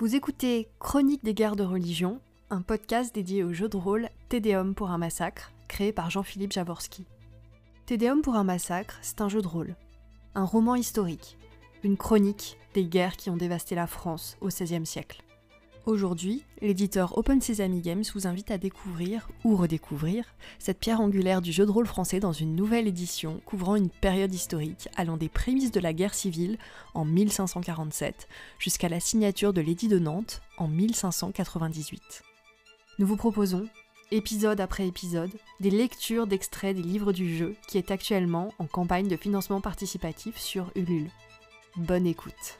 Vous écoutez Chronique des guerres de religion, un podcast dédié au jeu de rôle Tédéum pour un massacre, créé par Jean-Philippe Javorski. Tédéum pour un massacre, c'est un jeu de rôle, un roman historique, une chronique des guerres qui ont dévasté la France au XVIe siècle. Aujourd'hui, l'éditeur Open Sesame Games vous invite à découvrir ou redécouvrir cette pierre angulaire du jeu de rôle français dans une nouvelle édition couvrant une période historique allant des prémices de la guerre civile en 1547 jusqu'à la signature de l'édit de Nantes en 1598. Nous vous proposons, épisode après épisode, des lectures d'extraits des livres du jeu qui est actuellement en campagne de financement participatif sur Ulule. Bonne écoute